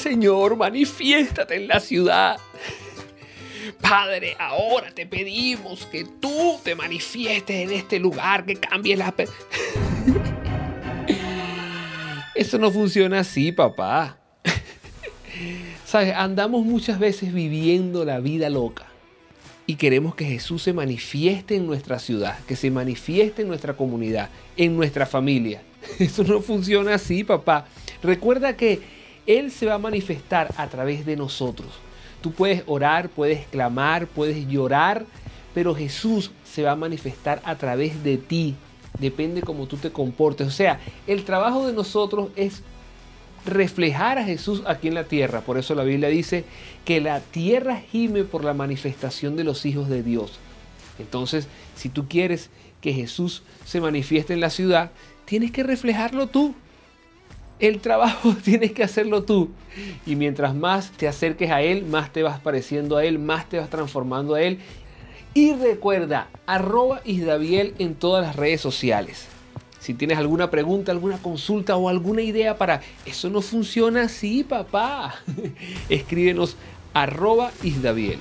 Señor, manifiéstate en la ciudad. Padre, ahora te pedimos que tú te manifiestes en este lugar, que cambies la... Eso no funciona así, papá. Sabes, andamos muchas veces viviendo la vida loca y queremos que Jesús se manifieste en nuestra ciudad, que se manifieste en nuestra comunidad, en nuestra familia. Eso no funciona así, papá. Recuerda que Él se va a manifestar a través de nosotros. Tú puedes orar, puedes clamar, puedes llorar, pero Jesús se va a manifestar a través de ti. Depende cómo tú te comportes. O sea, el trabajo de nosotros es reflejar a Jesús aquí en la tierra. Por eso la Biblia dice que la tierra gime por la manifestación de los hijos de Dios. Entonces, si tú quieres que Jesús se manifieste en la ciudad, tienes que reflejarlo tú. El trabajo tienes que hacerlo tú. Y mientras más te acerques a Él, más te vas pareciendo a Él, más te vas transformando a Él. Y recuerda, arroba Isdaviel en todas las redes sociales. Si tienes alguna pregunta, alguna consulta o alguna idea para eso no funciona así, papá, escríbenos arroba Isdaviel.